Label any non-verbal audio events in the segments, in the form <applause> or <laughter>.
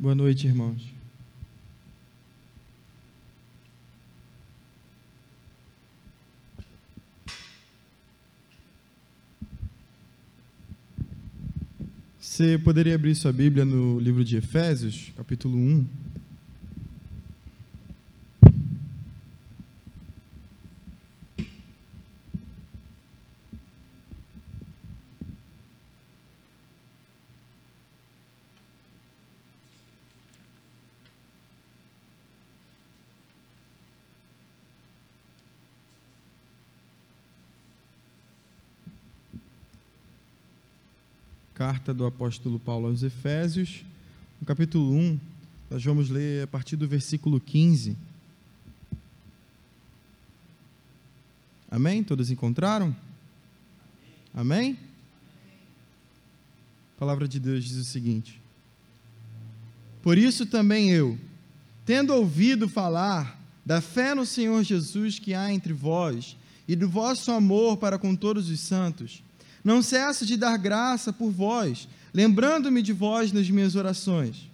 Boa noite, irmãos. Você poderia abrir sua Bíblia no livro de Efésios, capítulo 1. Carta do apóstolo Paulo aos Efésios, no capítulo 1, nós vamos ler a partir do versículo 15. Amém? Todos encontraram? Amém? A palavra de Deus diz o seguinte: Por isso também eu, tendo ouvido falar da fé no Senhor Jesus que há entre vós e do vosso amor para com todos os santos, não cesso de dar graça por vós, lembrando-me de vós nas minhas orações,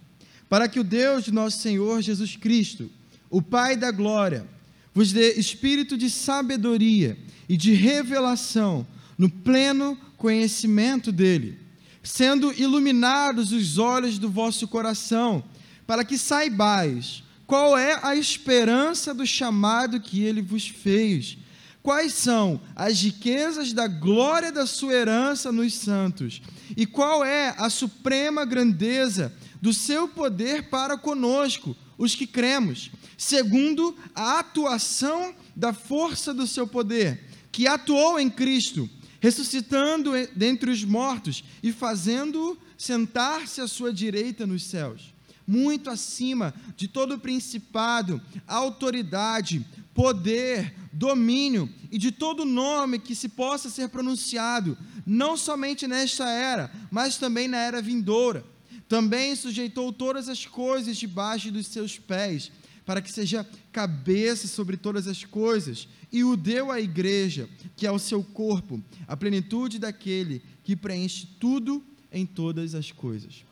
para que o Deus de nosso Senhor Jesus Cristo, o Pai da glória, vos dê espírito de sabedoria e de revelação no pleno conhecimento dele, sendo iluminados os olhos do vosso coração, para que saibais qual é a esperança do chamado que ele vos fez quais são as riquezas da glória da sua herança nos santos? E qual é a suprema grandeza do seu poder para conosco, os que cremos, segundo a atuação da força do seu poder, que atuou em Cristo, ressuscitando dentre os mortos e fazendo-o sentar-se à sua direita nos céus, muito acima de todo principado, autoridade, poder, domínio e de todo nome que se possa ser pronunciado, não somente nesta era, mas também na era vindoura. Também sujeitou todas as coisas debaixo dos seus pés, para que seja cabeça sobre todas as coisas, e o deu à igreja, que é o seu corpo, a plenitude daquele que preenche tudo em todas as coisas.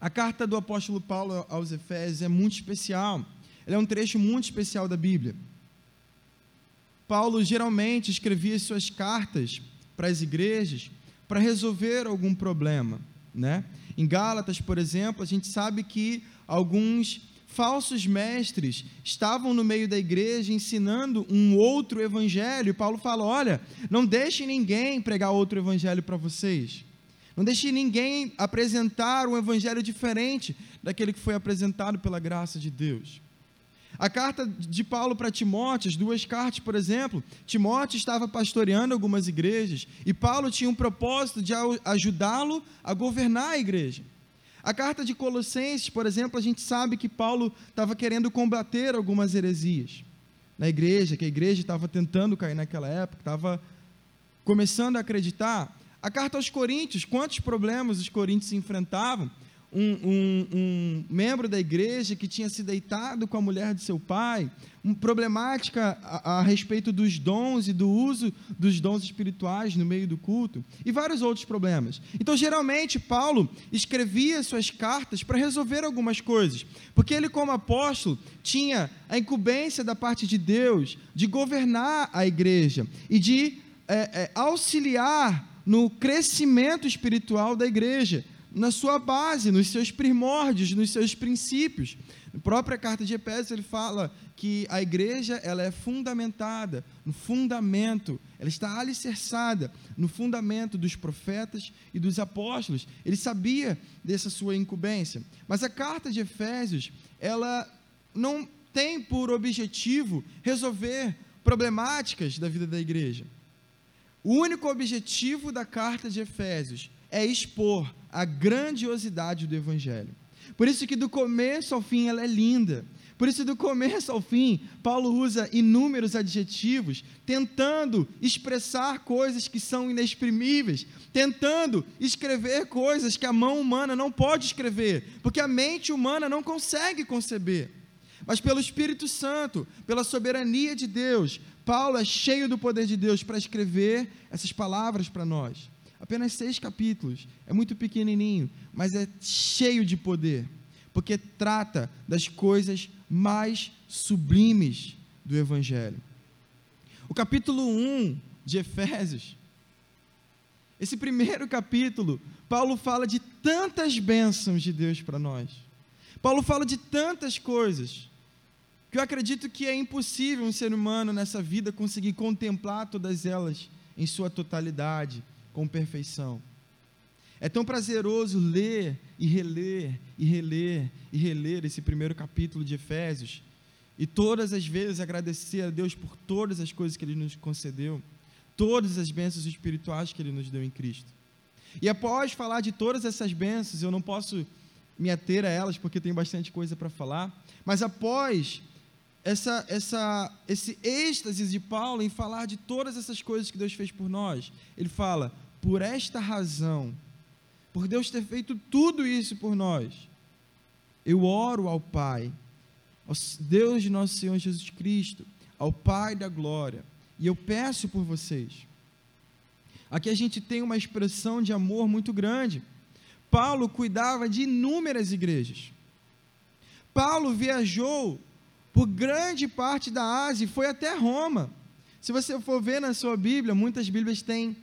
A carta do apóstolo Paulo aos Efésios é muito especial ela é um trecho muito especial da Bíblia. Paulo geralmente escrevia suas cartas para as igrejas para resolver algum problema, né? Em Gálatas, por exemplo, a gente sabe que alguns falsos mestres estavam no meio da igreja ensinando um outro evangelho. Paulo fala: olha, não deixe ninguém pregar outro evangelho para vocês. Não deixe ninguém apresentar um evangelho diferente daquele que foi apresentado pela graça de Deus. A carta de Paulo para Timóteo, as duas cartas, por exemplo, Timóteo estava pastoreando algumas igrejas e Paulo tinha um propósito de ajudá-lo a governar a igreja. A carta de Colossenses, por exemplo, a gente sabe que Paulo estava querendo combater algumas heresias na igreja, que a igreja estava tentando cair naquela época, estava começando a acreditar. A carta aos Coríntios, quantos problemas os coríntios enfrentavam? Um, um, um, membro da igreja que tinha se deitado com a mulher de seu pai, uma problemática a, a, respeito dos dons e do uso dos dons espirituais no meio do culto, e vários outros problemas. Então, geralmente, Paulo escrevia suas cartas para resolver algumas coisas, porque ele, como apóstolo, tinha a incumbência da parte de Deus de governar a igreja e de é, é, auxiliar no crescimento espiritual da igreja na sua base, nos seus primórdios, nos seus princípios. Na própria carta de Efésios ele fala que a igreja ela é fundamentada no fundamento, ela está alicerçada no fundamento dos profetas e dos apóstolos. Ele sabia dessa sua incumbência. Mas a carta de Efésios, ela não tem por objetivo resolver problemáticas da vida da igreja. O único objetivo da carta de Efésios é expor a grandiosidade do Evangelho. Por isso que do começo ao fim ela é linda. Por isso, do começo ao fim, Paulo usa inúmeros adjetivos, tentando expressar coisas que são inexprimíveis, tentando escrever coisas que a mão humana não pode escrever, porque a mente humana não consegue conceber. Mas pelo Espírito Santo, pela soberania de Deus, Paulo é cheio do poder de Deus para escrever essas palavras para nós. Apenas seis capítulos. É muito pequenininho, mas é cheio de poder. porque trata das coisas mais sublimes do Evangelho. O capítulo 1 de Efésios, esse primeiro capítulo, Paulo fala de tantas bênçãos de Deus para nós. Paulo fala de tantas coisas que eu acredito que é impossível um ser humano nessa vida conseguir contemplar todas elas em sua totalidade, com perfeição. É tão prazeroso ler e reler e reler e reler esse primeiro capítulo de Efésios e todas as vezes agradecer a Deus por todas as coisas que Ele nos concedeu, todas as bênçãos espirituais que Ele nos deu em Cristo. E após falar de todas essas bênçãos, eu não posso me ater a elas porque tem bastante coisa para falar, mas após essa, essa, esse êxtase de Paulo em falar de todas essas coisas que Deus fez por nós, ele fala: por esta razão, por Deus ter feito tudo isso por nós, eu oro ao Pai, ao Deus de nosso Senhor Jesus Cristo, ao Pai da glória, e eu peço por vocês. Aqui a gente tem uma expressão de amor muito grande. Paulo cuidava de inúmeras igrejas. Paulo viajou por grande parte da Ásia e foi até Roma. Se você for ver na sua Bíblia, muitas Bíblias têm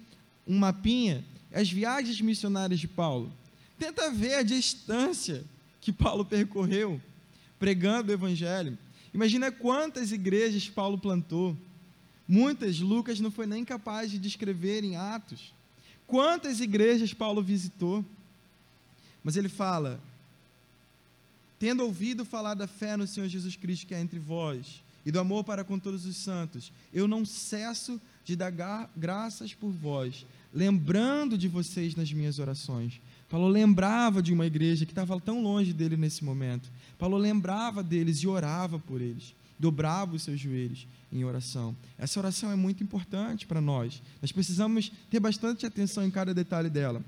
um mapinha as viagens missionárias de Paulo. Tenta ver a distância que Paulo percorreu pregando o evangelho. Imagina quantas igrejas Paulo plantou. Muitas Lucas não foi nem capaz de descrever em Atos. Quantas igrejas Paulo visitou? Mas ele fala: Tendo ouvido falar da fé no Senhor Jesus Cristo que é entre vós e do amor para com todos os santos, eu não cesso de dar graças por vós, lembrando de vocês nas minhas orações. Paulo lembrava de uma igreja que estava tão longe dele nesse momento. Paulo lembrava deles e orava por eles, dobrava os seus joelhos em oração. Essa oração é muito importante para nós. Nós precisamos ter bastante atenção em cada detalhe dela.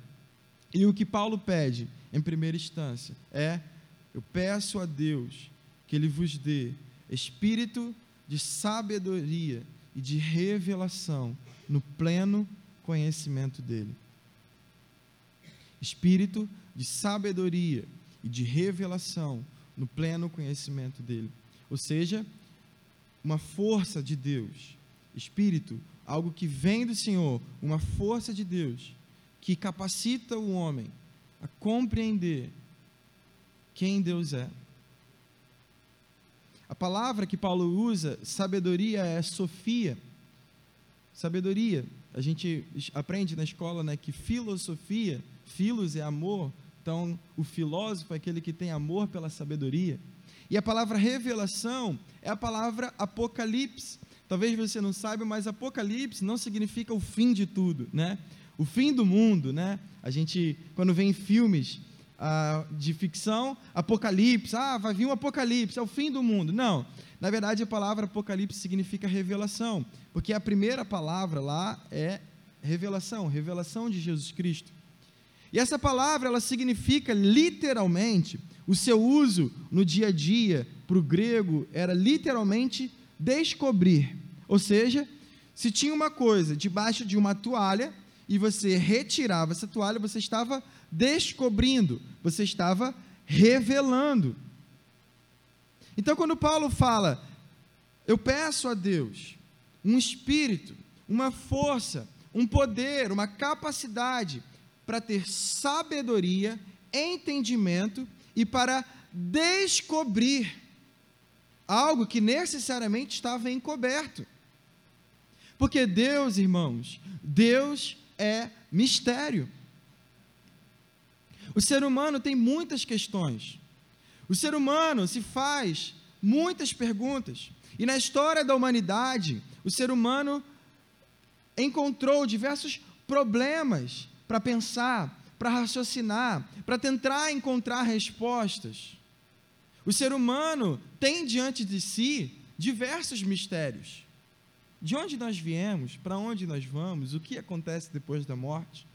E o que Paulo pede, em primeira instância, é: eu peço a Deus que Ele vos dê espírito de sabedoria e de revelação no pleno conhecimento dele. Espírito de sabedoria e de revelação no pleno conhecimento dele. Ou seja, uma força de Deus. Espírito, algo que vem do Senhor, uma força de Deus que capacita o homem a compreender quem Deus é. A palavra que Paulo usa, sabedoria, é sofia. Sabedoria. A gente aprende na escola né, que filosofia, filos é amor, então o filósofo é aquele que tem amor pela sabedoria. E a palavra revelação é a palavra apocalipse. Talvez você não saiba, mas apocalipse não significa o fim de tudo, né? O fim do mundo, né? A gente, quando vem filmes de ficção, apocalipse, ah, vai vir um apocalipse, é o fim do mundo. Não, na verdade a palavra apocalipse significa revelação, porque a primeira palavra lá é revelação, revelação de Jesus Cristo. E essa palavra, ela significa literalmente, o seu uso no dia a dia, para o grego, era literalmente descobrir. Ou seja, se tinha uma coisa debaixo de uma toalha e você retirava essa toalha, você estava descobrindo, você estava revelando. Então, quando Paulo fala, eu peço a Deus um espírito, uma força, um poder, uma capacidade para ter sabedoria, entendimento e para descobrir algo que necessariamente estava encoberto. Porque Deus, irmãos, Deus é mistério. O ser humano tem muitas questões. O ser humano se faz muitas perguntas. E na história da humanidade, o ser humano encontrou diversos problemas para pensar, para raciocinar, para tentar encontrar respostas. O ser humano tem diante de si diversos mistérios. De onde nós viemos, para onde nós vamos, o que acontece depois da morte.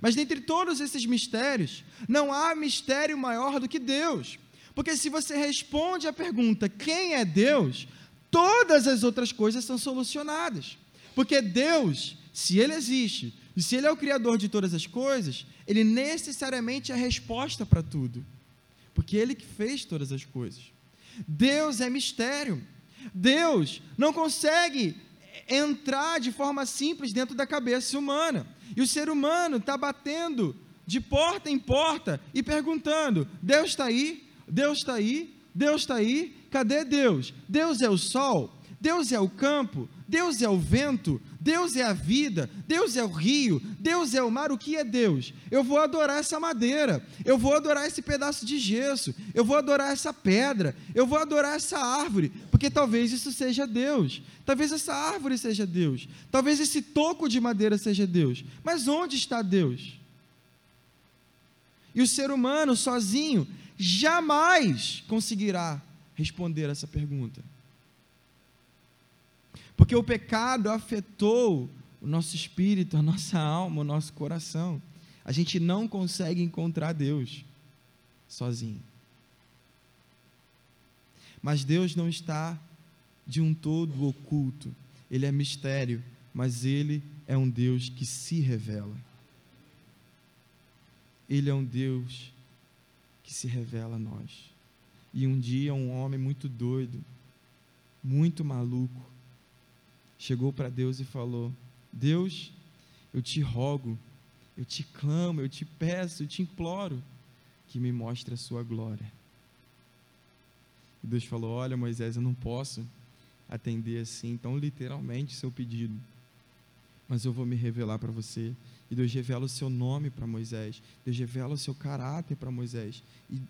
Mas dentre todos esses mistérios, não há mistério maior do que Deus. Porque se você responde à pergunta quem é Deus, todas as outras coisas são solucionadas. Porque Deus, se Ele existe, e se Ele é o Criador de todas as coisas, Ele necessariamente é a resposta para tudo. porque Ele que fez todas as coisas. Deus é mistério. Deus não consegue entrar de forma simples dentro da cabeça humana. E o ser humano está batendo de porta em porta e perguntando: Deus está aí? Deus está aí? Deus está aí? Cadê Deus? Deus é o sol? Deus é o campo? Deus é o vento? Deus é a vida, Deus é o rio, Deus é o mar, o que é Deus? Eu vou adorar essa madeira, eu vou adorar esse pedaço de gesso, eu vou adorar essa pedra, eu vou adorar essa árvore, porque talvez isso seja Deus, talvez essa árvore seja Deus, talvez esse toco de madeira seja Deus, mas onde está Deus? E o ser humano sozinho jamais conseguirá responder essa pergunta. Porque o pecado afetou o nosso espírito, a nossa alma, o nosso coração. A gente não consegue encontrar Deus sozinho. Mas Deus não está de um todo oculto. Ele é mistério, mas ele é um Deus que se revela. Ele é um Deus que se revela a nós. E um dia um homem muito doido, muito maluco, chegou para Deus e falou: Deus, eu te rogo, eu te clamo, eu te peço, eu te imploro que me mostre a sua glória. E Deus falou: Olha, Moisés, eu não posso atender assim, tão literalmente, seu pedido, mas eu vou me revelar para você. E Deus revela o seu nome para Moisés, Deus revela o seu caráter para Moisés. E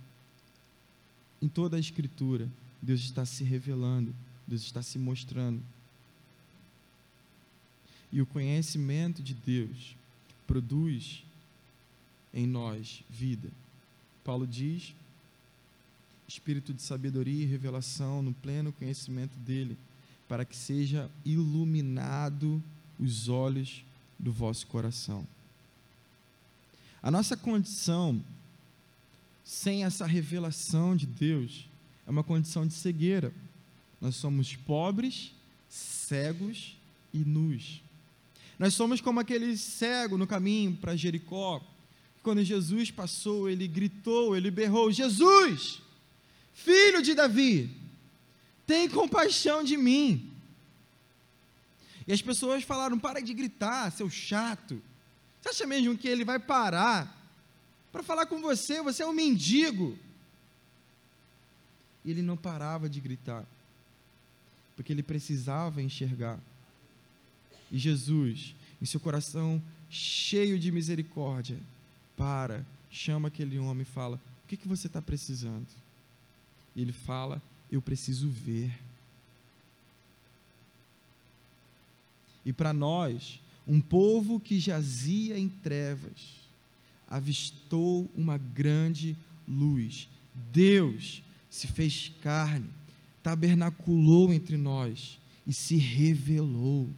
em toda a Escritura, Deus está se revelando, Deus está se mostrando. E o conhecimento de Deus produz em nós vida. Paulo diz: espírito de sabedoria e revelação no pleno conhecimento dele, para que seja iluminado os olhos do vosso coração. A nossa condição sem essa revelação de Deus é uma condição de cegueira. Nós somos pobres, cegos e nus. Nós somos como aquele cego no caminho para Jericó. Quando Jesus passou, ele gritou, ele berrou: Jesus, filho de Davi, tem compaixão de mim. E as pessoas falaram: para de gritar, seu chato. Você acha mesmo que ele vai parar para falar com você? Você é um mendigo. E ele não parava de gritar, porque ele precisava enxergar. E Jesus, em seu coração cheio de misericórdia, para, chama aquele homem e fala: O que, que você está precisando? E ele fala: Eu preciso ver. E para nós, um povo que jazia em trevas, avistou uma grande luz. Deus se fez carne, tabernaculou entre nós e se revelou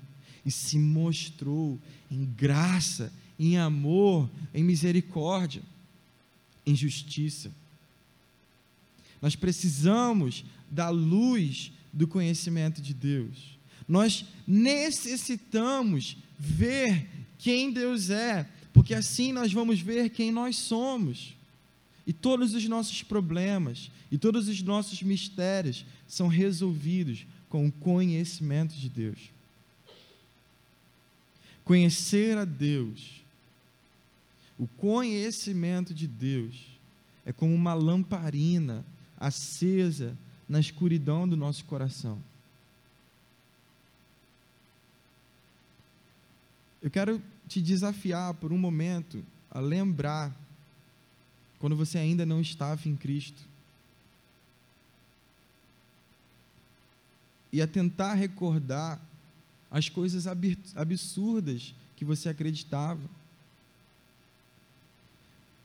e se mostrou em graça, em amor, em misericórdia, em justiça. Nós precisamos da luz do conhecimento de Deus. Nós necessitamos ver quem Deus é, porque assim nós vamos ver quem nós somos. E todos os nossos problemas e todos os nossos mistérios são resolvidos com o conhecimento de Deus. Conhecer a Deus, o conhecimento de Deus, é como uma lamparina acesa na escuridão do nosso coração. Eu quero te desafiar por um momento a lembrar quando você ainda não estava em Cristo. E a tentar recordar as coisas absurdas que você acreditava.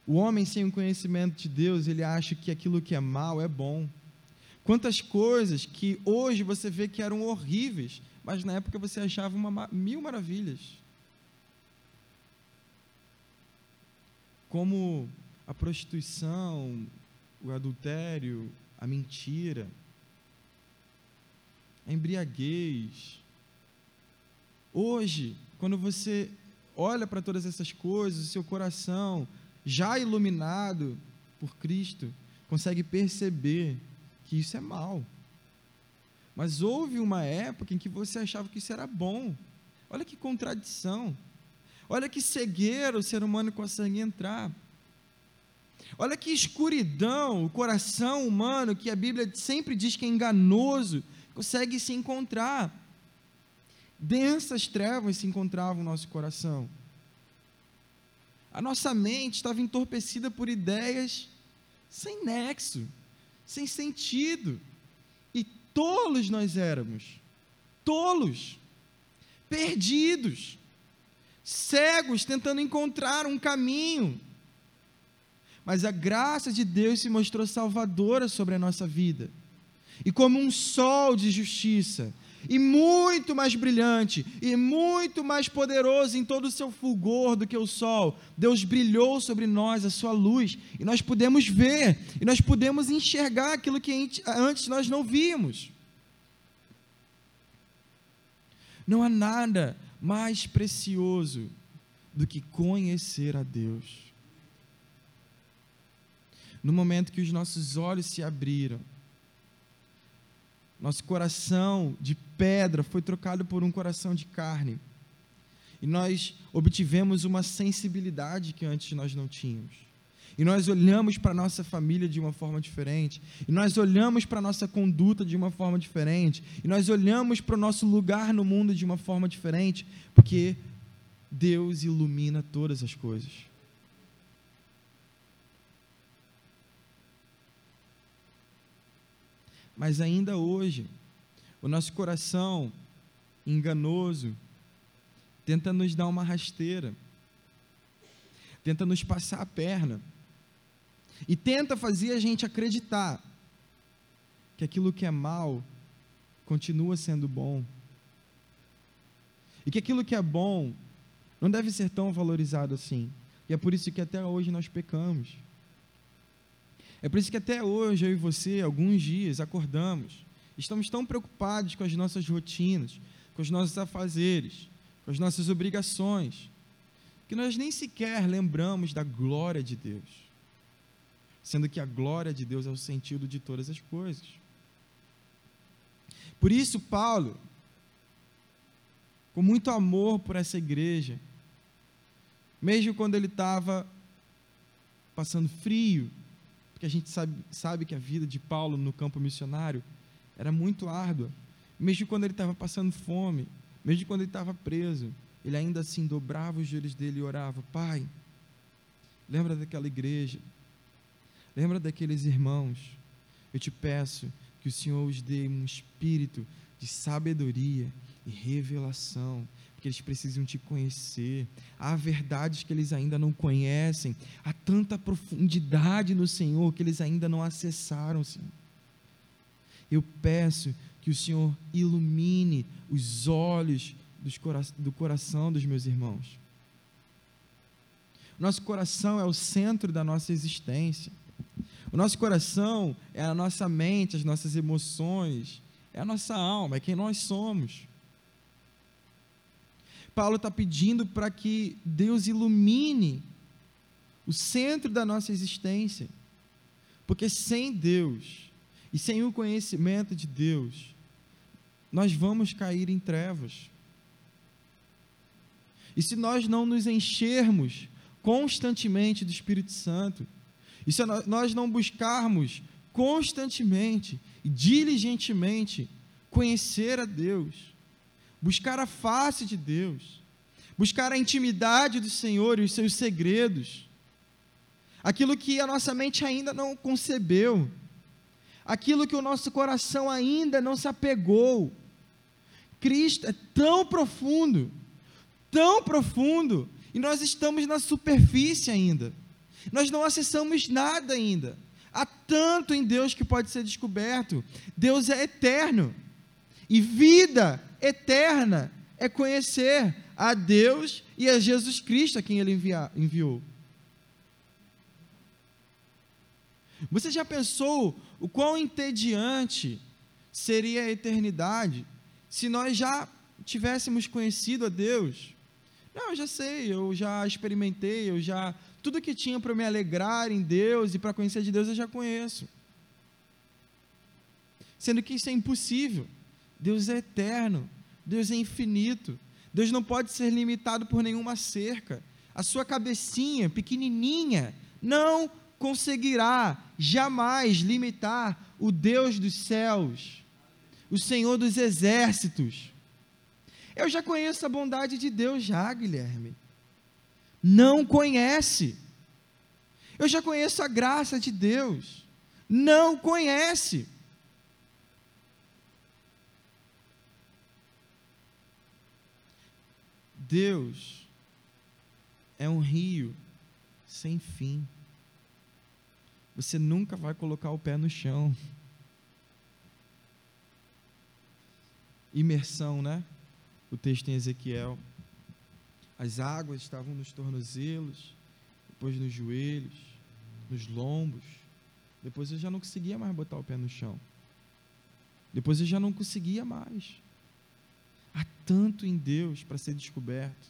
O homem sem o conhecimento de Deus, ele acha que aquilo que é mal é bom. Quantas coisas que hoje você vê que eram horríveis, mas na época você achava uma, mil maravilhas. Como a prostituição, o adultério, a mentira, a embriaguez, Hoje, quando você olha para todas essas coisas, o seu coração já iluminado por Cristo, consegue perceber que isso é mal. Mas houve uma época em que você achava que isso era bom. Olha que contradição. Olha que cegueira o ser humano consegue entrar. Olha que escuridão o coração humano, que a Bíblia sempre diz que é enganoso, consegue se encontrar. Densas trevas se encontravam no nosso coração. A nossa mente estava entorpecida por ideias sem nexo, sem sentido. E tolos nós éramos. Tolos. Perdidos. Cegos tentando encontrar um caminho. Mas a graça de Deus se mostrou salvadora sobre a nossa vida. E como um sol de justiça, e muito mais brilhante, e muito mais poderoso em todo o seu fulgor do que o sol. Deus brilhou sobre nós a sua luz, e nós podemos ver, e nós podemos enxergar aquilo que antes nós não víamos. Não há nada mais precioso do que conhecer a Deus. No momento que os nossos olhos se abriram, nosso coração de pedra foi trocado por um coração de carne. E nós obtivemos uma sensibilidade que antes nós não tínhamos. E nós olhamos para a nossa família de uma forma diferente. E nós olhamos para a nossa conduta de uma forma diferente. E nós olhamos para o nosso lugar no mundo de uma forma diferente. Porque Deus ilumina todas as coisas. Mas ainda hoje, o nosso coração enganoso tenta nos dar uma rasteira, tenta nos passar a perna e tenta fazer a gente acreditar que aquilo que é mal continua sendo bom e que aquilo que é bom não deve ser tão valorizado assim. E é por isso que até hoje nós pecamos. É por isso que até hoje eu e você, alguns dias, acordamos, estamos tão preocupados com as nossas rotinas, com os nossos afazeres, com as nossas obrigações, que nós nem sequer lembramos da glória de Deus, sendo que a glória de Deus é o sentido de todas as coisas. Por isso, Paulo, com muito amor por essa igreja, mesmo quando ele estava passando frio, porque a gente sabe, sabe que a vida de Paulo no campo missionário era muito árdua. Mesmo quando ele estava passando fome, mesmo quando ele estava preso, ele ainda assim dobrava os joelhos dele e orava: Pai, lembra daquela igreja, lembra daqueles irmãos. Eu te peço que o Senhor os dê um espírito de sabedoria e revelação, que eles precisam te conhecer, há verdades que eles ainda não conhecem, há tanta profundidade no Senhor que eles ainda não acessaram, Senhor. Eu peço que o Senhor ilumine os olhos do coração dos meus irmãos. Nosso coração é o centro da nossa existência. O nosso coração é a nossa mente, as nossas emoções, é a nossa alma, é quem nós somos. Paulo está pedindo para que Deus ilumine o centro da nossa existência. Porque sem Deus e sem o conhecimento de Deus, nós vamos cair em trevas. E se nós não nos enchermos constantemente do Espírito Santo, e se nós não buscarmos constantemente e diligentemente conhecer a Deus, buscar a face de Deus, buscar a intimidade do Senhor e os seus segredos, aquilo que a nossa mente ainda não concebeu, aquilo que o nosso coração ainda não se apegou. Cristo é tão profundo, tão profundo, e nós estamos na superfície ainda. Nós não acessamos nada ainda. Há tanto em Deus que pode ser descoberto. Deus é eterno. E vida eterna é conhecer a Deus e a Jesus Cristo a quem ele enviou. Você já pensou o quão entediante seria a eternidade se nós já tivéssemos conhecido a Deus? Não, eu já sei, eu já experimentei, eu já tudo que tinha para me alegrar em Deus e para conhecer de Deus eu já conheço. Sendo que isso é impossível. Deus é eterno, Deus é infinito. Deus não pode ser limitado por nenhuma cerca. A sua cabecinha pequenininha não conseguirá jamais limitar o Deus dos céus, o Senhor dos exércitos. Eu já conheço a bondade de Deus, já, Guilherme. Não conhece. Eu já conheço a graça de Deus. Não conhece. Deus é um rio sem fim. Você nunca vai colocar o pé no chão. Imersão, né? O texto em Ezequiel. As águas estavam nos tornozelos, depois nos joelhos, nos lombos. Depois eu já não conseguia mais botar o pé no chão. Depois eu já não conseguia mais. Há tanto em Deus para ser descoberto.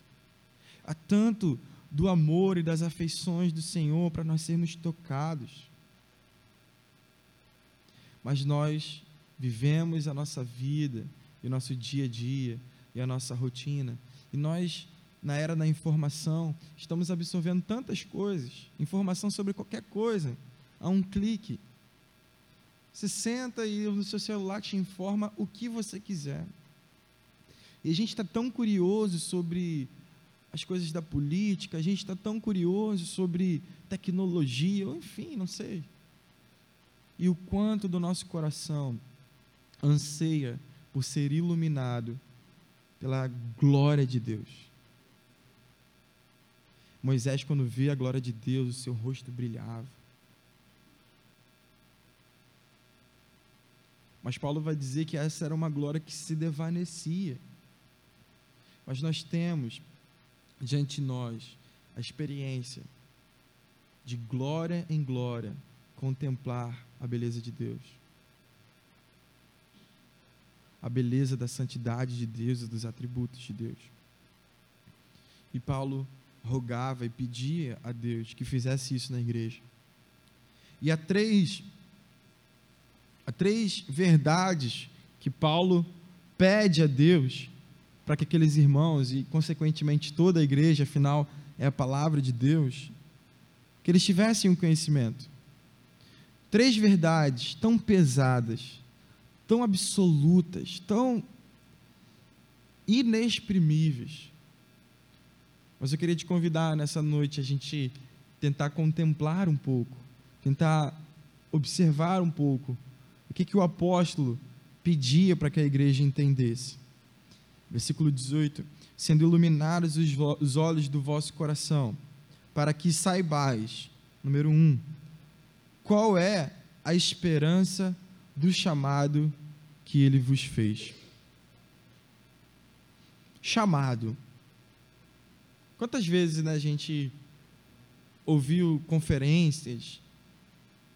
Há tanto do amor e das afeições do Senhor para nós sermos tocados. Mas nós vivemos a nossa vida, e o nosso dia a dia, e a nossa rotina, e nós, na era da informação, estamos absorvendo tantas coisas, informação sobre qualquer coisa, a um clique. Você senta e no seu celular te informa o que você quiser. E a gente está tão curioso sobre as coisas da política, a gente está tão curioso sobre tecnologia, ou enfim, não sei. E o quanto do nosso coração anseia por ser iluminado pela glória de Deus. Moisés, quando vê a glória de Deus, o seu rosto brilhava. Mas Paulo vai dizer que essa era uma glória que se desvanecia. Mas nós temos diante de nós a experiência de glória em glória contemplar a beleza de Deus. A beleza da santidade de Deus e dos atributos de Deus. E Paulo rogava e pedia a Deus que fizesse isso na igreja. E há três, há três verdades que Paulo pede a Deus para que aqueles irmãos e, consequentemente, toda a igreja, afinal, é a palavra de Deus, que eles tivessem um conhecimento. Três verdades tão pesadas, tão absolutas, tão inexprimíveis. Mas eu queria te convidar nessa noite a gente tentar contemplar um pouco, tentar observar um pouco o que, que o apóstolo pedia para que a igreja entendesse. Versículo 18: Sendo iluminados os olhos do vosso coração, para que saibais, número um, qual é a esperança do chamado que ele vos fez. Chamado. Quantas vezes né, a gente ouviu conferências?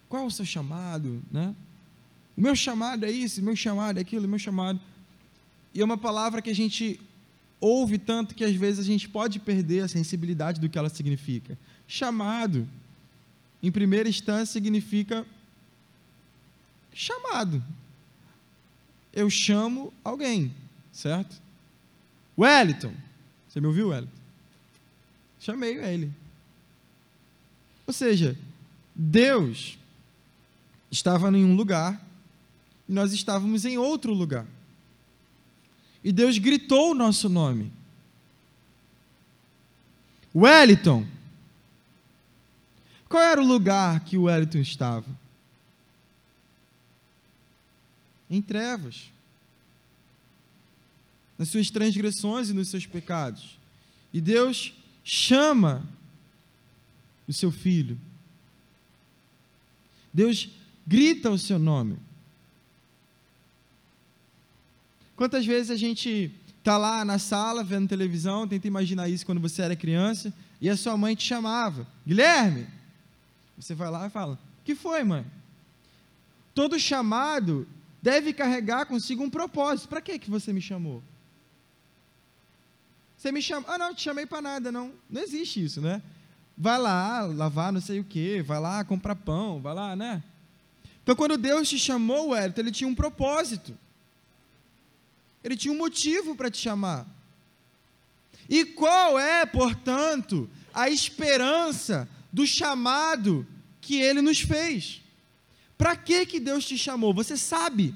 Qual é o seu chamado? Né? O meu chamado é isso, o meu chamado é aquilo, o meu chamado. E é uma palavra que a gente ouve tanto que às vezes a gente pode perder a sensibilidade do que ela significa. Chamado, em primeira instância, significa chamado. Eu chamo alguém, certo? Wellington. Você me ouviu, Wellington? Chamei ele. Ou seja, Deus estava em um lugar e nós estávamos em outro lugar. E Deus gritou o nosso nome. Wellington. Qual era o lugar que o Wellington estava? Em trevas. Nas suas transgressões e nos seus pecados. E Deus chama o seu filho. Deus grita o seu nome. Quantas vezes a gente está lá na sala vendo televisão, tenta imaginar isso quando você era criança, e a sua mãe te chamava, Guilherme. Você vai lá e fala: que foi, mãe? Todo chamado deve carregar consigo um propósito. Para que que você me chamou? Você me chamou? Ah, não, te chamei para nada, não. Não existe isso, né? vai lá lavar não sei o que, vai lá comprar pão, vai lá, né? Então, quando Deus te chamou, Wellington, ele tinha um propósito. Ele tinha um motivo para te chamar. E qual é, portanto, a esperança do chamado que ele nos fez? Para que que Deus te chamou? Você sabe?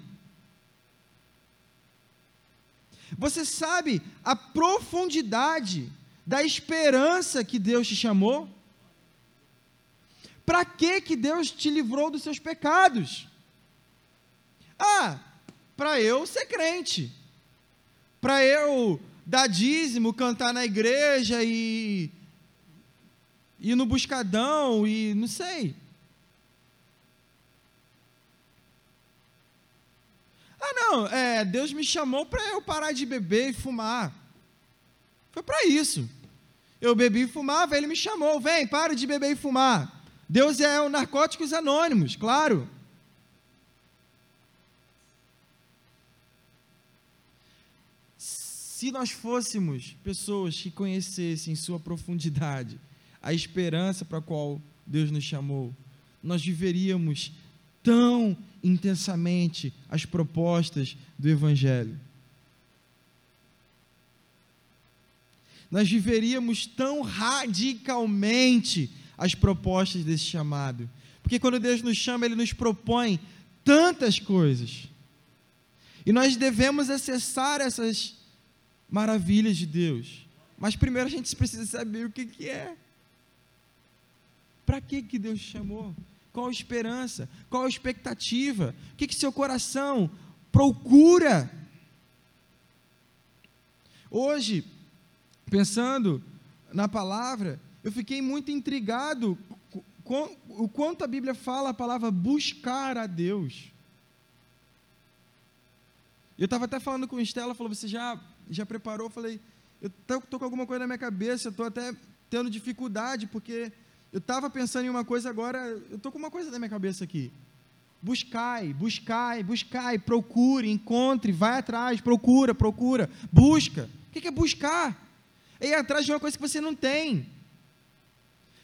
Você sabe a profundidade da esperança que Deus te chamou? Para que que Deus te livrou dos seus pecados? Ah, para eu ser crente. Para eu dar dízimo, cantar na igreja e ir no buscadão e não sei. Ah, não, é, Deus me chamou para eu parar de beber e fumar. Foi para isso. Eu bebi e fumava, ele me chamou, vem, para de beber e fumar. Deus é o Narcóticos Anônimos, claro. Se nós fôssemos pessoas que conhecessem em sua profundidade a esperança para a qual Deus nos chamou, nós viveríamos tão intensamente as propostas do Evangelho. Nós viveríamos tão radicalmente as propostas desse chamado. Porque quando Deus nos chama, Ele nos propõe tantas coisas. E nós devemos acessar essas maravilhas de Deus. Mas primeiro a gente precisa saber o que, que é. Para que, que Deus chamou? Qual a esperança? Qual a expectativa? O que, que seu coração procura? Hoje, pensando na palavra, eu fiquei muito intrigado com o quanto a Bíblia fala a palavra buscar a Deus. Eu estava até falando com a Estela, falou, você já, já preparou? Eu falei, eu estou com alguma coisa na minha cabeça, estou até tendo dificuldade, porque eu estava pensando em uma coisa agora, eu estou com uma coisa na minha cabeça aqui. Buscai, buscai, buscai, procure, encontre, vai atrás, procura, procura, busca. O que é buscar? É ir atrás de uma coisa que você não tem.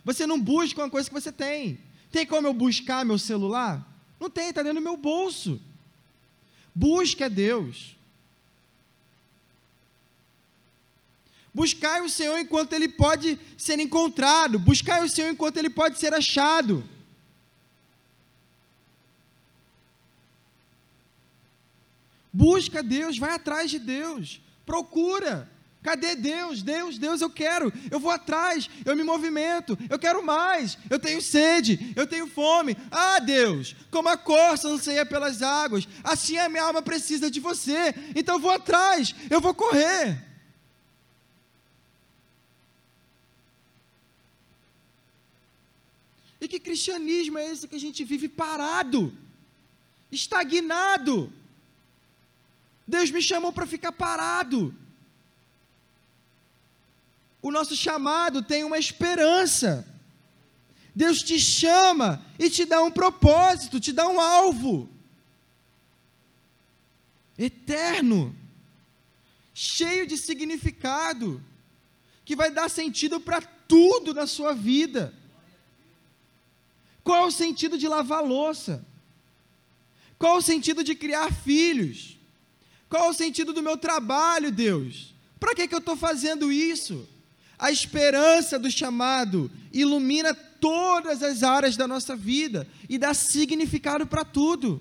Você não busca uma coisa que você tem. Tem como eu buscar meu celular? Não tem, está dentro do meu bolso. Busque a Deus. Buscai o Senhor enquanto ele pode ser encontrado. Buscai o Senhor enquanto ele pode ser achado. Busca Deus, vai atrás de Deus. Procura. Cadê Deus? Deus, Deus, eu quero. Eu vou atrás, eu me movimento, eu quero mais. Eu tenho sede, eu tenho fome. Ah, Deus, como a corça anseia pelas águas, assim a minha alma precisa de você. Então eu vou atrás, eu vou correr. E que cristianismo é esse que a gente vive parado, estagnado? Deus me chamou para ficar parado. O nosso chamado tem uma esperança. Deus te chama e te dá um propósito, te dá um alvo eterno, cheio de significado, que vai dar sentido para tudo na sua vida. Qual é o sentido de lavar louça? Qual é o sentido de criar filhos? Qual é o sentido do meu trabalho, Deus? Para que, que eu estou fazendo isso? A esperança do chamado ilumina todas as áreas da nossa vida e dá significado para tudo.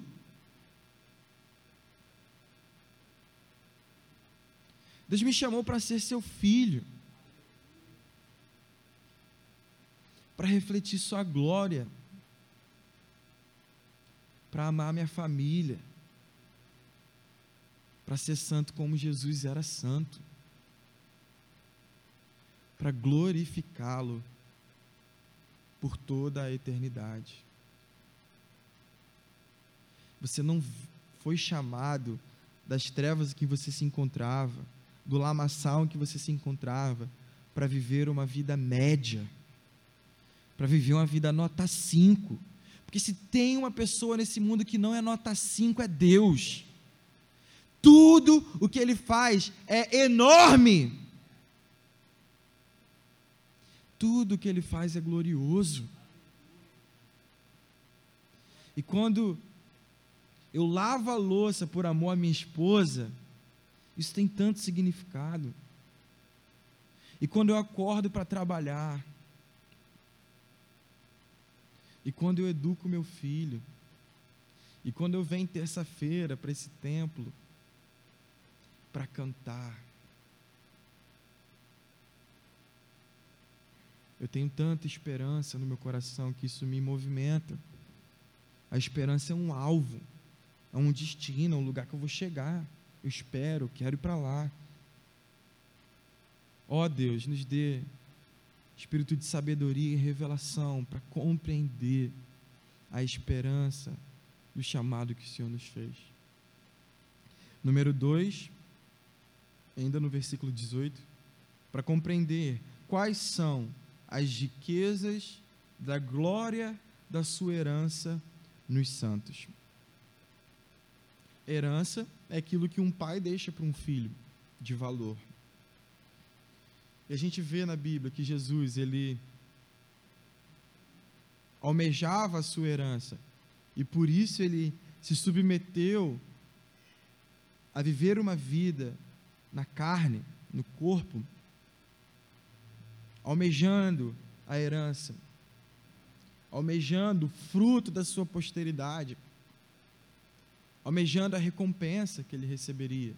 Deus me chamou para ser seu filho, para refletir Sua glória para amar minha família, para ser santo como Jesus era santo, para glorificá-lo por toda a eternidade. Você não foi chamado das trevas em que você se encontrava, do lamaçal em que você se encontrava, para viver uma vida média, para viver uma vida nota 5 porque se tem uma pessoa nesse mundo que não é nota 5, é Deus. Tudo o que ele faz é enorme. Tudo que ele faz é glorioso. E quando eu lavo a louça por amor à minha esposa, isso tem tanto significado. E quando eu acordo para trabalhar, e quando eu educo meu filho, e quando eu venho terça-feira para esse templo, para cantar, eu tenho tanta esperança no meu coração que isso me movimenta. A esperança é um alvo, é um destino, é um lugar que eu vou chegar. Eu espero, quero ir para lá. Ó oh, Deus, nos dê espírito de sabedoria e revelação para compreender a esperança do chamado que o Senhor nos fez. Número 2, ainda no versículo 18, para compreender quais são as riquezas da glória da sua herança nos santos. Herança é aquilo que um pai deixa para um filho de valor. E a gente vê na Bíblia que Jesus, ele almejava a sua herança e por isso ele se submeteu a viver uma vida na carne, no corpo, almejando a herança, almejando o fruto da sua posteridade, almejando a recompensa que ele receberia.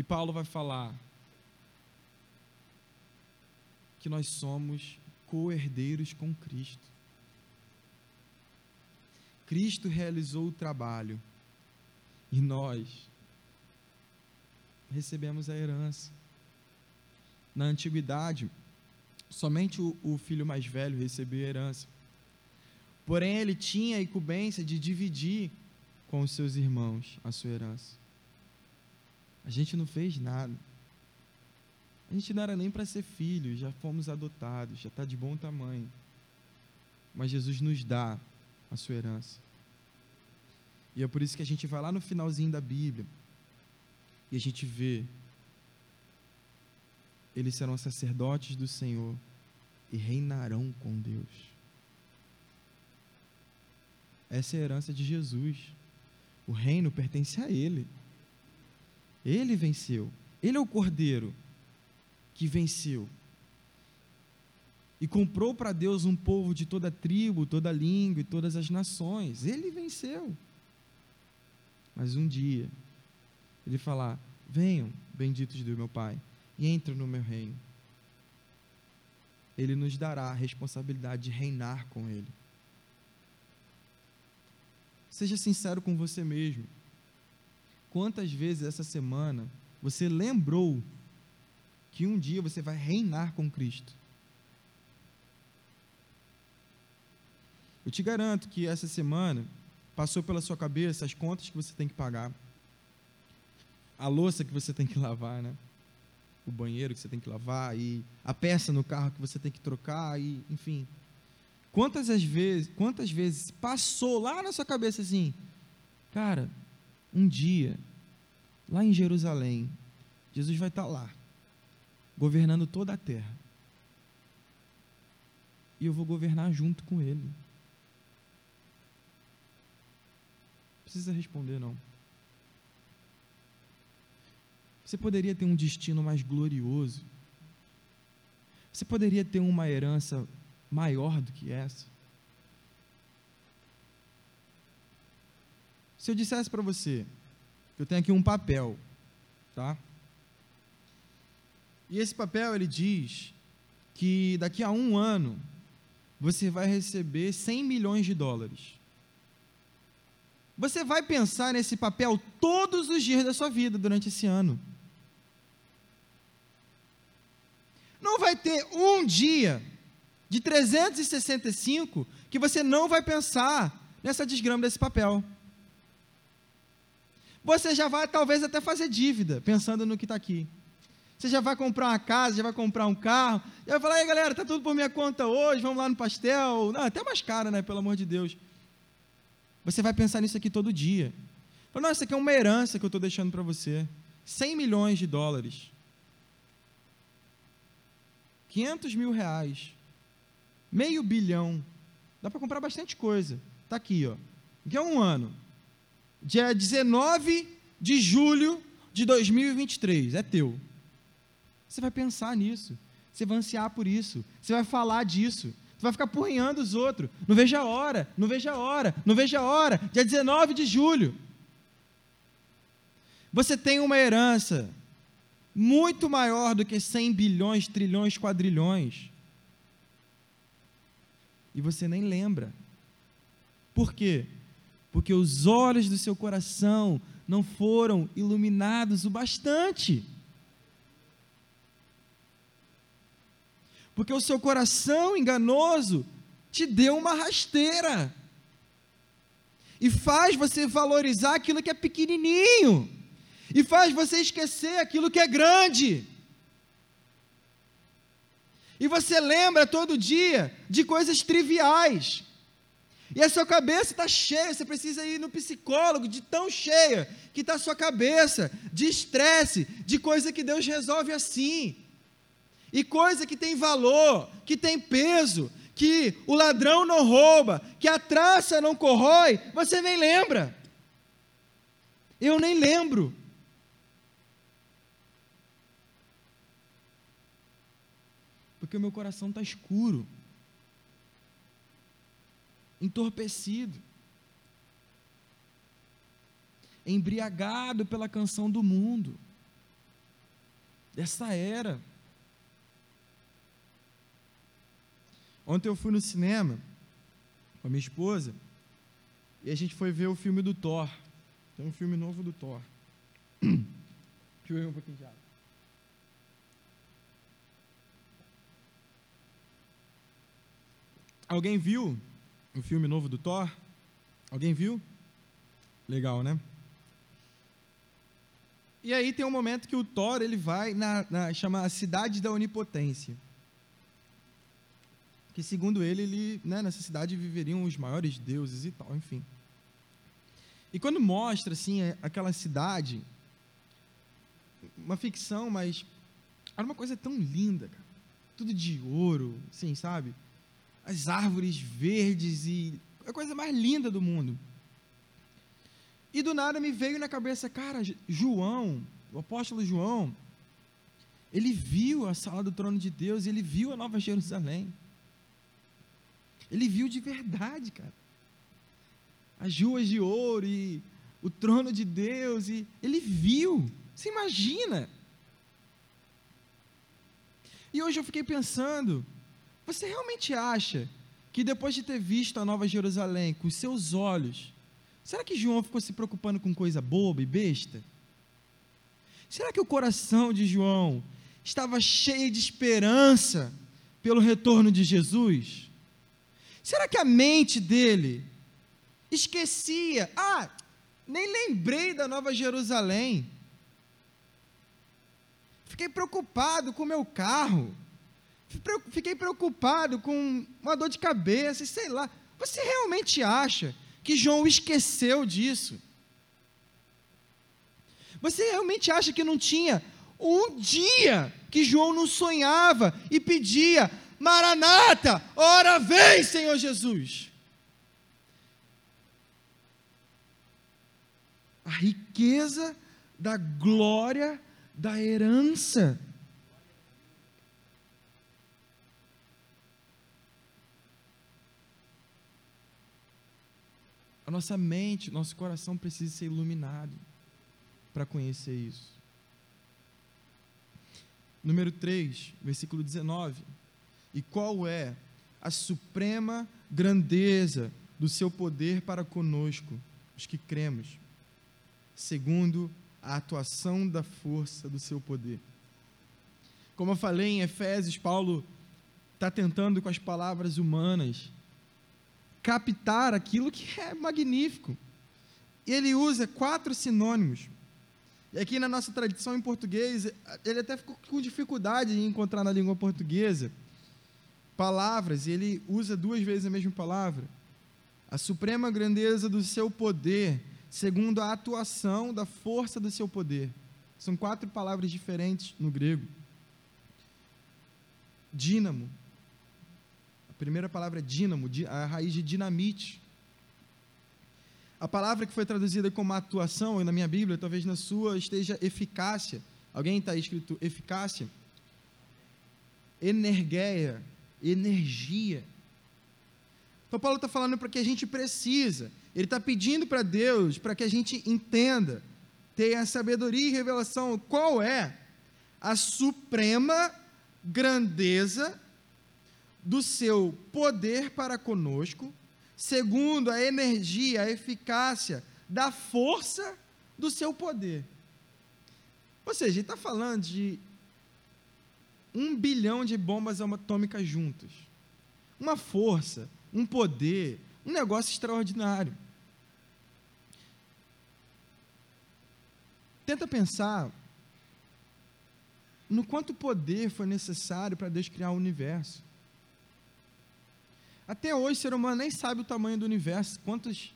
E Paulo vai falar que nós somos co-herdeiros com Cristo. Cristo realizou o trabalho e nós recebemos a herança. Na antiguidade, somente o, o filho mais velho recebia a herança. Porém, ele tinha a incumbência de dividir com os seus irmãos a sua herança. A gente não fez nada. A gente não era nem para ser filho, já fomos adotados, já está de bom tamanho. Mas Jesus nos dá a sua herança. E é por isso que a gente vai lá no finalzinho da Bíblia e a gente vê eles serão sacerdotes do Senhor e reinarão com Deus. Essa é a herança de Jesus. O reino pertence a Ele. Ele venceu. Ele é o cordeiro que venceu. E comprou para Deus um povo de toda tribo, toda língua e todas as nações. Ele venceu. Mas um dia, ele falar: Venham, benditos do meu Pai, e entrem no meu reino. Ele nos dará a responsabilidade de reinar com Ele. Seja sincero com você mesmo. Quantas vezes essa semana você lembrou que um dia você vai reinar com Cristo? Eu te garanto que essa semana passou pela sua cabeça as contas que você tem que pagar, a louça que você tem que lavar, né? O banheiro que você tem que lavar e a peça no carro que você tem que trocar e, enfim. Quantas as vezes, quantas vezes passou lá na sua cabeça assim, cara, um dia, lá em Jerusalém, Jesus vai estar lá, governando toda a terra. E eu vou governar junto com ele. Não precisa responder, não. Você poderia ter um destino mais glorioso. Você poderia ter uma herança maior do que essa. Se eu dissesse para você, eu tenho aqui um papel, tá? E esse papel ele diz que daqui a um ano você vai receber 100 milhões de dólares. Você vai pensar nesse papel todos os dias da sua vida durante esse ano. Não vai ter um dia de 365 que você não vai pensar nessa desgrama desse papel. Você já vai talvez até fazer dívida, pensando no que está aqui. Você já vai comprar uma casa, já vai comprar um carro, já vai falar, aí galera, tá tudo por minha conta hoje, vamos lá no pastel. Não, até mais caro, né? Pelo amor de Deus. Você vai pensar nisso aqui todo dia. Fala, não, isso aqui é uma herança que eu estou deixando para você. 100 milhões de dólares. 500 mil reais, meio bilhão, dá para comprar bastante coisa. Está aqui, ó. Daqui a um ano, dia 19 de julho de 2023, é teu. Você vai pensar nisso, você vai ansiar por isso, você vai falar disso, você vai ficar porrinhando os outros. Não veja a hora, não veja a hora, não veja a hora. Dia 19 de julho. Você tem uma herança muito maior do que 100 bilhões, trilhões, quadrilhões. E você nem lembra. Por quê? Porque os olhos do seu coração não foram iluminados o bastante. Porque o seu coração enganoso te deu uma rasteira. E faz você valorizar aquilo que é pequenininho e faz você esquecer aquilo que é grande. E você lembra todo dia de coisas triviais. E a sua cabeça está cheia, você precisa ir no psicólogo de tão cheia que está a sua cabeça, de estresse, de coisa que Deus resolve assim. E coisa que tem valor, que tem peso, que o ladrão não rouba, que a traça não corrói, você nem lembra. Eu nem lembro. porque o meu coração está escuro, entorpecido, embriagado pela canção do mundo, dessa era. Ontem eu fui no cinema com a minha esposa e a gente foi ver o filme do Thor. Tem um filme novo do Thor. <clears throat> Deixa eu ver um pouquinho de água. Alguém viu o filme novo do Thor? Alguém viu? Legal, né? E aí tem um momento que o Thor ele vai na, na chama a cidade da onipotência. Que segundo ele, ele né, nessa cidade viveriam os maiores deuses e tal, enfim. E quando mostra assim é, aquela cidade, uma ficção, mas era uma coisa tão linda, cara. Tudo de ouro, assim, sabe? As árvores verdes e a coisa mais linda do mundo. E do nada me veio na cabeça, cara, João, o apóstolo João, ele viu a sala do trono de Deus, ele viu a Nova Jerusalém. Ele viu de verdade, cara. As ruas de ouro e o trono de Deus, e ele viu. Você imagina? E hoje eu fiquei pensando, você realmente acha que depois de ter visto a Nova Jerusalém com os seus olhos, será que João ficou se preocupando com coisa boba e besta? Será que o coração de João estava cheio de esperança pelo retorno de Jesus? Será que a mente dele esquecia? Ah, nem lembrei da Nova Jerusalém. Fiquei preocupado com o meu carro fiquei preocupado com uma dor de cabeça, sei lá. Você realmente acha que João esqueceu disso? Você realmente acha que não tinha um dia que João não sonhava e pedia: Maranata, ora vem, Senhor Jesus? A riqueza da glória da herança A nossa mente, nosso coração precisa ser iluminado para conhecer isso. Número 3, versículo 19. E qual é a suprema grandeza do seu poder para conosco, os que cremos, segundo a atuação da força do seu poder. Como eu falei em Efésios, Paulo está tentando com as palavras humanas captar aquilo que é magnífico. E ele usa quatro sinônimos. E aqui na nossa tradição em português, ele até ficou com dificuldade em encontrar na língua portuguesa palavras, e ele usa duas vezes a mesma palavra. A suprema grandeza do seu poder, segundo a atuação da força do seu poder. São quatro palavras diferentes no grego. dínamo. Primeira palavra é dínamo, a raiz de dinamite. A palavra que foi traduzida como atuação, na minha Bíblia, talvez na sua, esteja eficácia. Alguém está escrito eficácia? Energeia, energia. Então, Paulo está falando para que a gente precisa. Ele está pedindo para Deus para que a gente entenda, tenha sabedoria e revelação. Qual é a suprema grandeza do seu poder para conosco, segundo a energia, a eficácia da força do seu poder. Ou seja, ele está falando de um bilhão de bombas atômicas juntas. Uma força, um poder, um negócio extraordinário. Tenta pensar no quanto poder foi necessário para Deus criar o universo. Até hoje, o ser humano nem sabe o tamanho do universo, quantas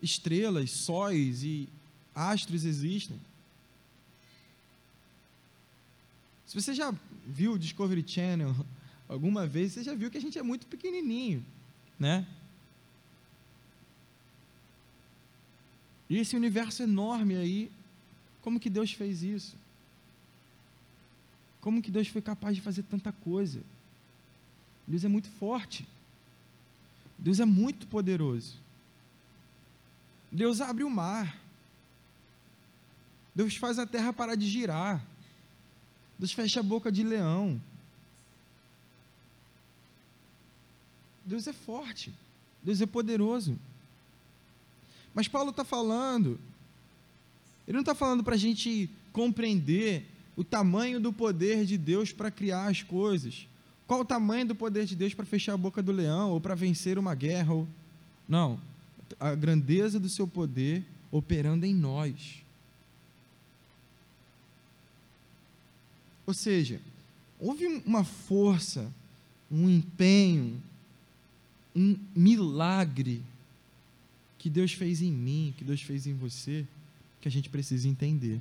estrelas, sóis e astros existem. Se você já viu o Discovery Channel <laughs> alguma vez, você já viu que a gente é muito pequenininho, né? E esse universo enorme aí, como que Deus fez isso? Como que Deus foi capaz de fazer tanta coisa? Deus é muito forte. Deus é muito poderoso. Deus abre o mar. Deus faz a terra parar de girar. Deus fecha a boca de leão. Deus é forte. Deus é poderoso. Mas Paulo está falando, ele não está falando para a gente compreender o tamanho do poder de Deus para criar as coisas. Qual o tamanho do poder de Deus para fechar a boca do leão ou para vencer uma guerra? Ou... Não. A grandeza do seu poder operando em nós. Ou seja, houve uma força, um empenho, um milagre que Deus fez em mim, que Deus fez em você, que a gente precisa entender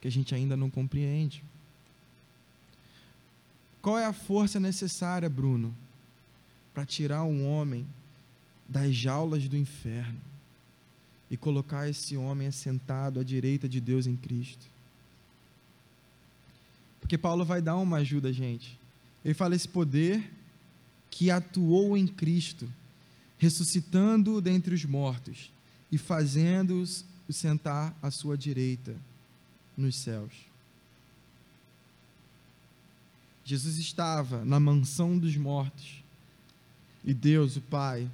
que a gente ainda não compreende. Qual é a força necessária, Bruno, para tirar um homem das jaulas do inferno e colocar esse homem assentado à direita de Deus em Cristo? Porque Paulo vai dar uma ajuda gente. Ele fala esse poder que atuou em Cristo, ressuscitando dentre os mortos e fazendo-os sentar à sua direita nos céus. Jesus estava na mansão dos mortos e Deus, o Pai,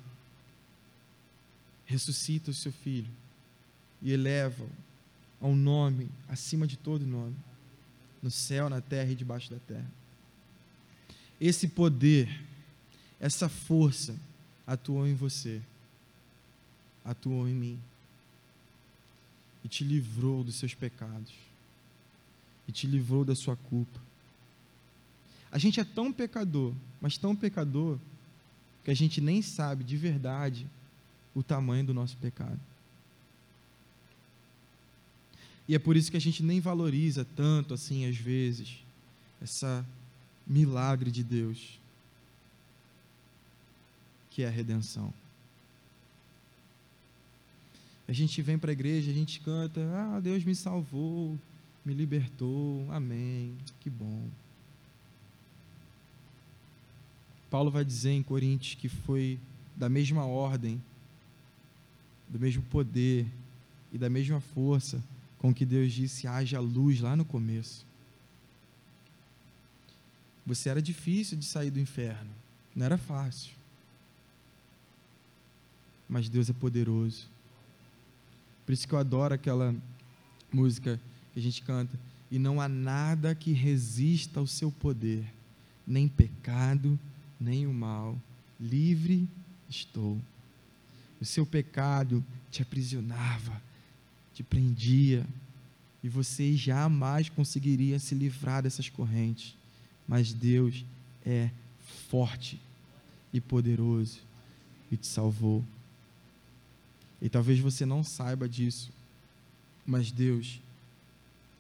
ressuscita o seu filho e eleva ao nome acima de todo nome, no céu, na terra e debaixo da terra. Esse poder, essa força atuou em você, atuou em mim e te livrou dos seus pecados e te livrou da sua culpa. A gente é tão pecador, mas tão pecador, que a gente nem sabe de verdade o tamanho do nosso pecado. E é por isso que a gente nem valoriza tanto assim, às vezes, essa milagre de Deus, que é a redenção. A gente vem para a igreja, a gente canta, ah, Deus me salvou, me libertou, amém, que bom. Paulo vai dizer em Coríntios que foi da mesma ordem, do mesmo poder e da mesma força com que Deus disse: haja luz lá no começo. Você era difícil de sair do inferno, não era fácil. Mas Deus é poderoso. Por isso que eu adoro aquela música que a gente canta, e não há nada que resista ao seu poder, nem pecado, nem o mal. Livre estou. O seu pecado te aprisionava, te prendia, e você jamais conseguiria se livrar dessas correntes. Mas Deus é forte e poderoso e te salvou. E talvez você não saiba disso, mas Deus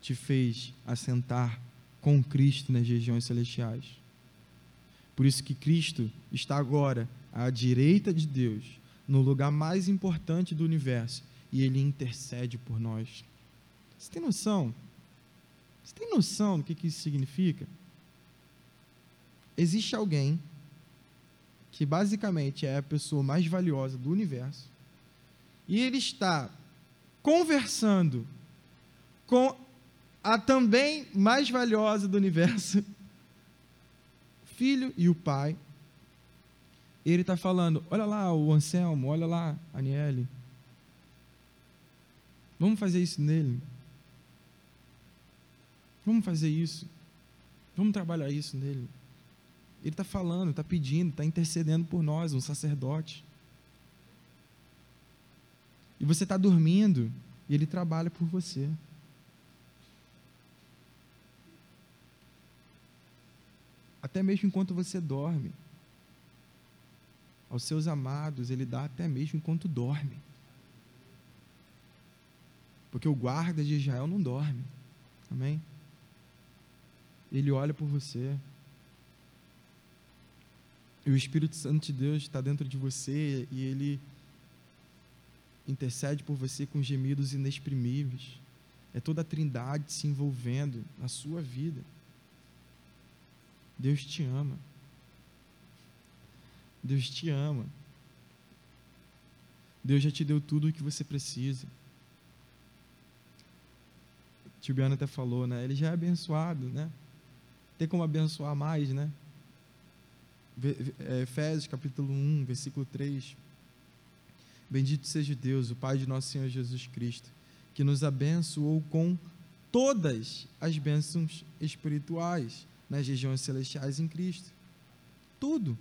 te fez assentar com Cristo nas regiões celestiais. Por isso que Cristo está agora à direita de Deus, no lugar mais importante do universo, e ele intercede por nós. Você tem noção? Você tem noção do que, isso significa? Existe alguém que basicamente é a pessoa mais valiosa do universo, e ele está conversando com a também mais valiosa do universo, filho e o pai. Ele está falando: olha lá o Anselmo, olha lá a Aniele. Vamos fazer isso nele. Vamos fazer isso. Vamos trabalhar isso nele. Ele está falando, está pedindo, está intercedendo por nós, um sacerdote. E você está dormindo e ele trabalha por você. Até mesmo enquanto você dorme. Aos seus amados, ele dá até mesmo enquanto dorme. Porque o guarda de Israel não dorme. Amém? Ele olha por você. E o Espírito Santo de Deus está dentro de você e ele intercede por você com gemidos inexprimíveis. É toda a trindade se envolvendo na sua vida. Deus te ama. Deus te ama. Deus já te deu tudo o que você precisa. Tio Biano até falou, né? Ele já é abençoado, né? Tem como abençoar mais, né? É, Efésios capítulo 1, versículo 3. Bendito seja Deus, o Pai de nosso Senhor Jesus Cristo, que nos abençoou com todas as bênçãos espirituais nas regiões celestiais em Cristo. Tudo.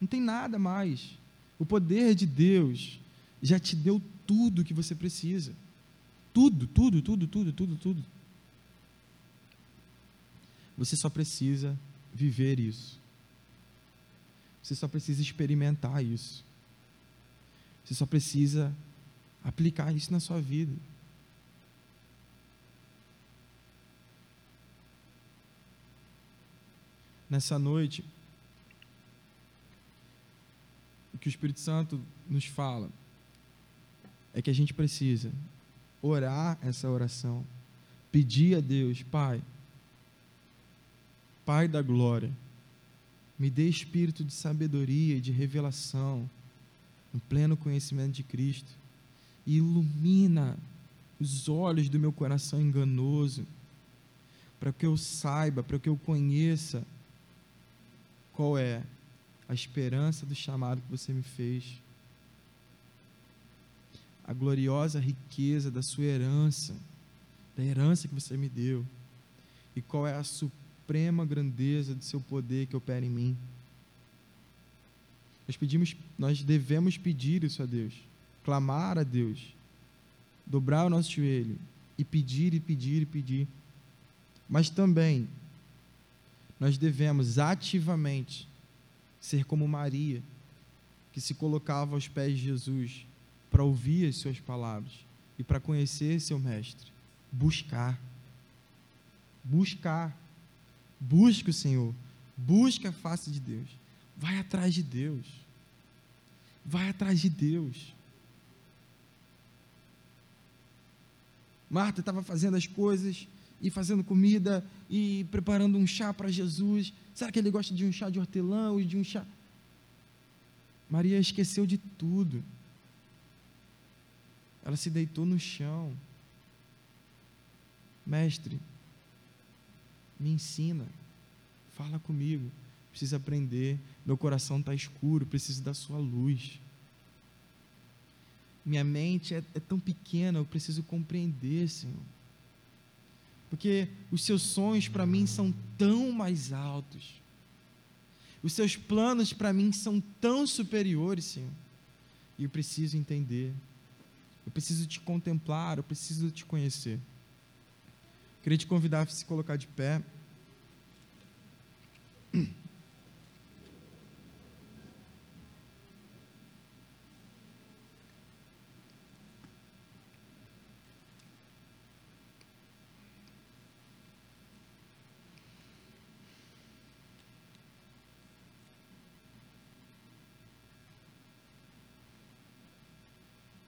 Não tem nada mais. O poder de Deus já te deu tudo o que você precisa. Tudo, tudo, tudo, tudo, tudo, tudo. Você só precisa viver isso. Você só precisa experimentar isso. Você só precisa aplicar isso na sua vida. Nessa noite, o que o Espírito Santo nos fala é que a gente precisa orar essa oração, pedir a Deus, Pai, Pai da glória, me dê espírito de sabedoria e de revelação, no pleno conhecimento de Cristo, e ilumina os olhos do meu coração enganoso, para que eu saiba, para que eu conheça qual é a esperança do chamado que você me fez, a gloriosa riqueza da sua herança, da herança que você me deu, e qual é a suprema grandeza do seu poder que opera em mim. Nós pedimos, nós devemos pedir isso a Deus, clamar a Deus, dobrar o nosso joelho e pedir e pedir e pedir. Mas também nós devemos ativamente ser como Maria, que se colocava aos pés de Jesus para ouvir as suas palavras e para conhecer seu mestre, buscar buscar Busque o Senhor. Busque a face de Deus. Vai atrás de Deus. Vai atrás de Deus. Marta estava fazendo as coisas e fazendo comida e preparando um chá para Jesus. Será que ele gosta de um chá de hortelã ou de um chá? Maria esqueceu de tudo. Ela se deitou no chão. Mestre, me ensina, fala comigo, preciso aprender, meu coração está escuro, preciso da sua luz. Minha mente é, é tão pequena, eu preciso compreender, Senhor. Porque os seus sonhos para mim são tão mais altos. Os seus planos para mim são tão superiores, Senhor. E eu preciso entender. Eu preciso te contemplar, eu preciso te conhecer. Queria te convidar a se colocar de pé.